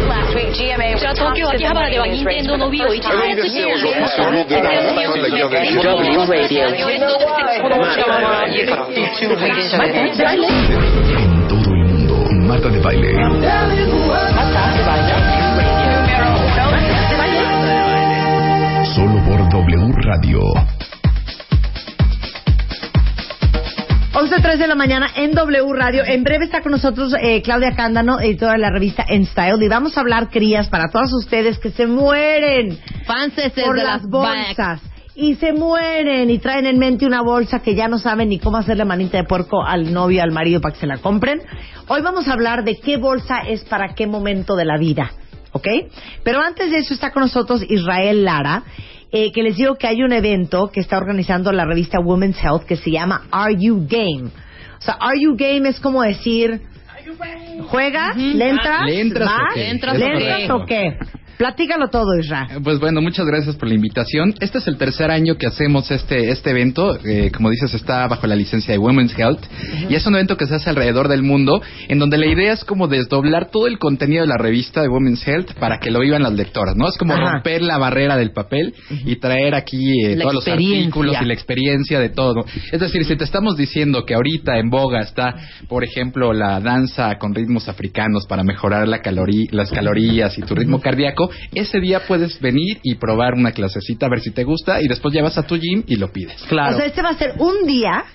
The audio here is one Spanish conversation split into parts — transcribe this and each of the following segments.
じゃあ東京秋葉原では任天堂の Wii を一番安くしてるんで W Radio. En todo el mundo, Marta de Baile. Solo por W Radio. 11.03 de la mañana en W Radio. En breve está con nosotros eh, Claudia Cándano, editora de la revista En Style. Y vamos a hablar crías para todas ustedes que se mueren por de las las bolsas. Y se mueren y traen en mente una bolsa que ya no saben ni cómo hacerle manita de puerco al novio, al marido para que se la compren. Hoy vamos a hablar de qué bolsa es para qué momento de la vida. ¿Ok? Pero antes de eso está con nosotros Israel Lara. Eh, que les digo que hay un evento que está organizando la revista Women's Health que se llama Are You Game? O sea, Are You Game es como decir, ¿juegas? ¿Le entras? ¿Le entras ¿Vas? qué? ¿Le entras, o qué? Platícalo todo, Israel. Eh, Pues bueno, muchas gracias por la invitación. Este es el tercer año que hacemos este este evento. Eh, como dices, está bajo la licencia de Women's Health. Y es un evento que se hace alrededor del mundo, en donde la idea es como desdoblar todo el contenido de la revista de Women's Health para que lo vivan las lectoras, ¿no? Es como Ajá. romper la barrera del papel y traer aquí eh, todos los artículos y la experiencia de todo. Es decir, si te estamos diciendo que ahorita en boga está, por ejemplo, la danza con ritmos africanos para mejorar la calorí- las calorías y tu ritmo cardíaco, ese día puedes venir y probar una clasecita a ver si te gusta y después ya vas a tu gym y lo pides. O sea, este va a ser un día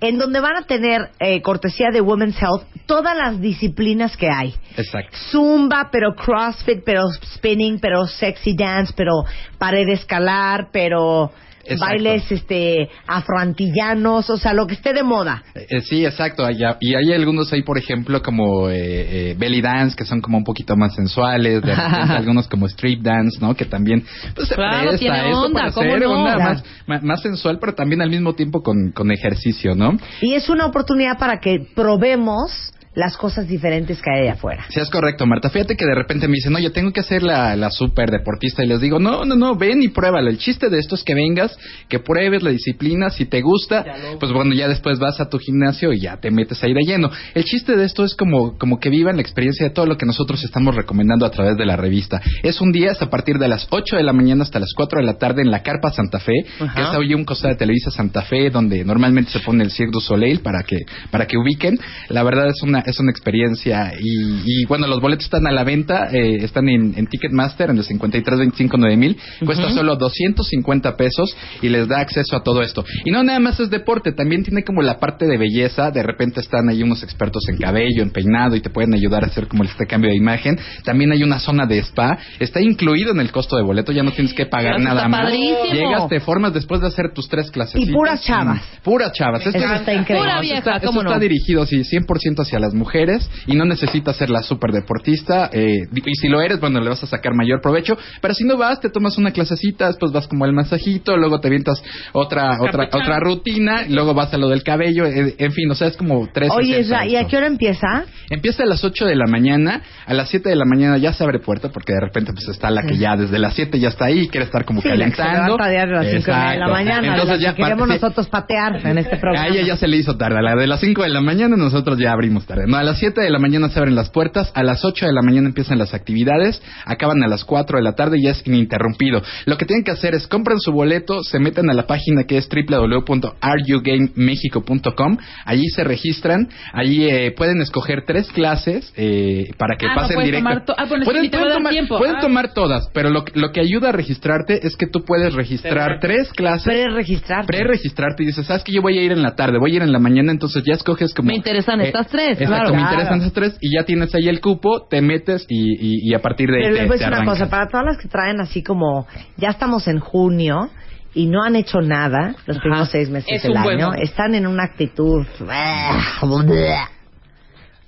en donde van a tener eh, cortesía de Women's Health todas las disciplinas que hay. Exacto. Zumba, pero CrossFit, pero spinning, pero sexy dance, pero pared escalar, pero Exacto. bailes este afroantillanos, o sea, lo que esté de moda. Eh, eh, sí, exacto. hay- Y hay algunos ahí, por ejemplo, como eh, eh, belly dance, que son como un poquito más sensuales. De repente algunos como street dance, ¿no? Que también pues, se presta tiene eso onda, para más, ma- más sensual, pero también al mismo tiempo con, con ejercicio, ¿no? Y es una oportunidad para que probemos las cosas diferentes que hay allá afuera. Sí, es correcto, Marta. Fíjate que de repente me dicen, oye, tengo que hacer la, la super deportista. Y les digo, no, no, no, ven y pruébalo. El chiste de esto es que vengas, que pruebes la disciplina. Si te gusta, pues bueno, ya después vas a tu gimnasio y ya te metes ahí de lleno. El chiste de esto es como, como que vivan la experiencia de todo lo que nosotros estamos recomendando a través de la revista. Es un día, es a partir de las 8 de la mañana hasta las 4 de la tarde en la Carpa Santa Fe, que es hoy un costado de Televisa Santa Fe, donde normalmente se pone el Cirque du Soleil para que, para que ubiquen. La verdad es una, es una experiencia y, y, bueno, los boletos están a la venta, eh, están en, en Ticketmaster en el 53259000, cuesta solo 250 pesos y les da acceso a todo esto. Y no nada más es deporte, también tiene como la parte de belleza, de repente están ahí unos expertos en cabello, en peinado y te pueden ayudar a hacer como este cambio de imagen. También hay una zona de spa, está incluido en el costo de boleto, ya no tienes que pagar Eso está nada más. padrísimo. Llegas, te formas después de hacer tus tres clases. Y puras chavas. Puras chavas. Esto Eso es- está increíble. Pura vieja, esto está, ¿cómo esto no? está dirigido sí, 100% hacia las mujeres y no necesitas ser la super deportista. eh, y si lo eres, bueno, le vas a sacar mayor provecho. Pero si no vas, te tomas una clasecita, después vas como al masajito, luego te avientas otra otra otra rutina, luego vas a lo del cabello. eh, en fin, o sea, es como tres. Oye, Israel, ¿y a qué hora empieza? Empieza a las 8 de la mañana, a las 7 de la mañana ya se abre puerta porque de repente pues está la que ya desde las 7 ya está ahí, quiere estar como Sí, la que se calentando. a las cinco y media de la mañana, Entonces la ya que queremos parte- nosotros patear en este programa. a ella ya se le hizo tarde. A la de las 5 de la mañana nosotros ya abrimos tarde. No, a las 7 de la mañana se abren las puertas. A las 8 de la mañana empiezan las actividades. Acaban a las 4 de la tarde y ya es ininterrumpido. Lo que tienen que hacer es compren su boleto, se meten a la página que es www.rugamemexico.com. Allí se registran. Allí eh, pueden escoger tres clases eh, para que Ah, no pasen puedes directo. tomar to- ah, bueno, sí, pueden dar tomar, tiempo. pueden Ah. tomar todas, pero lo, lo que ayuda a registrarte es que tú puedes registrar tres clases Pre-registrar. pre-registrarte y dices, ¿sabes que Yo voy a ir en la tarde, voy a ir en la mañana, entonces ya escoges como... Me interesan estas tres, Exacto, claro. me interesan estas tres y ya tienes ahí el cupo, te metes y, y, y a partir de ahí Pero te, les voy a decir una cosa, para todas las que traen así como, ya estamos en junio y no han hecho nada los primeros seis meses Es del año, están en una actitud...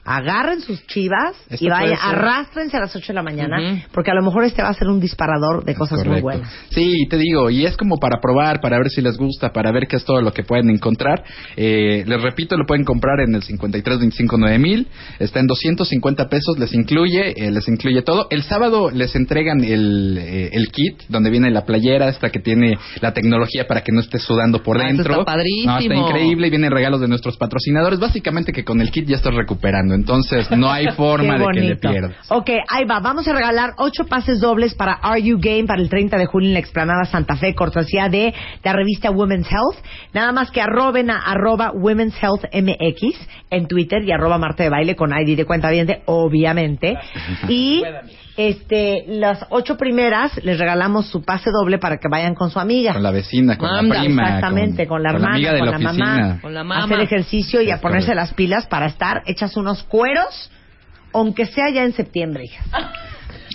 agarren sus chivas Esto y vayan, arrastrense a las 8 de la mañana, porque a lo mejor este va a ser un disparador de cosas muy buenas. Sí, te digo, y es como para probar, para ver si les gusta, para ver qué es todo lo que pueden encontrar. Eh, les repito, lo pueden comprar en el 53259000, está en 250 pesos, les incluye, eh, les incluye todo. El sábado les entregan el, eh, el kit donde viene la playera, esta que tiene la tecnología para que no esté sudando por Ah, eso dentro. está padrísimo. No, está increíble y vienen regalos de nuestros patrocinadores. Básicamente que con el kit ya estás recuperando, entonces no hay forma de que le pierdas. Ok, ahí va. Vamos a regalar ocho pases dobles para Are You Game para el 30 de julio en la explanada Santa Fe, cortesía de la revista Women's Health. Nada más que arroben a arroba Women's Health MX en Twitter y arroba Marta de Baile con ID de cuenta bien obviamente. Y este, las ocho primeras les regalamos su pase doble para que vayan con su amiga. Con la vecina, con la prima. Exactamente, con, la hermana, amiga de con la, la, oficina. mamá, Con la a mamá. hacer ejercicio y a ponerse las pilas para estar hechas unos cueros, aunque sea ya en septiembre, hija.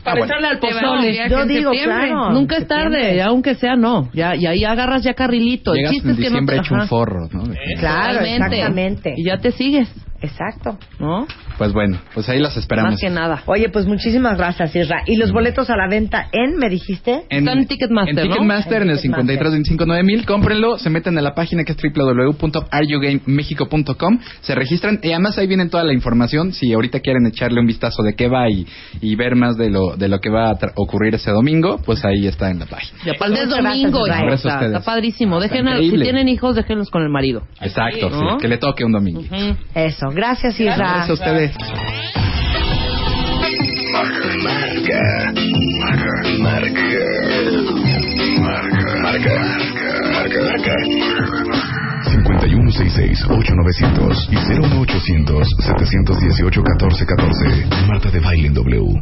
Para bueno. echarle al Te va, pozole. Yo digo, claro, Nunca es tarde, ya aunque sea no. Ya, y ahí agarras ya carrilito. Llegas el chiste en es que no diciembre te... hecho un forro, ¿no? Claro, Totalmente. exactamente. Y ya te sigues, Exacto. ¿no? Pues bueno, pues ahí las esperamos. Más que nada. Oye, pues muchísimas gracias, Isra. ¿Y los boletos a la venta en, me dijiste? En Ticketmaster, En ¿no? Ticketmaster, en el En Ticketmaster. 53259000, cómprenlo, se meten a la página que es www.areyougamemexico.com, se registran y además ahí viene toda la información. Si ahorita quieren echarle un vistazo de qué va y, y ver más de lo, de lo que va a tra- ocurrir ese domingo, pues ahí está en la página. Y aparte es Muchas gracias, domingo, Gracias a está, ustedes. está padrísimo. Está Dejen a- si tienen hijos, déjenlos con el marido. Exacto, sí, ¿no? que le toque un domingo. Eso, gracias, Isra. Gracias a ustedes. Marca, marca, marca, marca, marca, marca, marca. 5166-8900 y 01800-718-1414. Marta de Baile en W.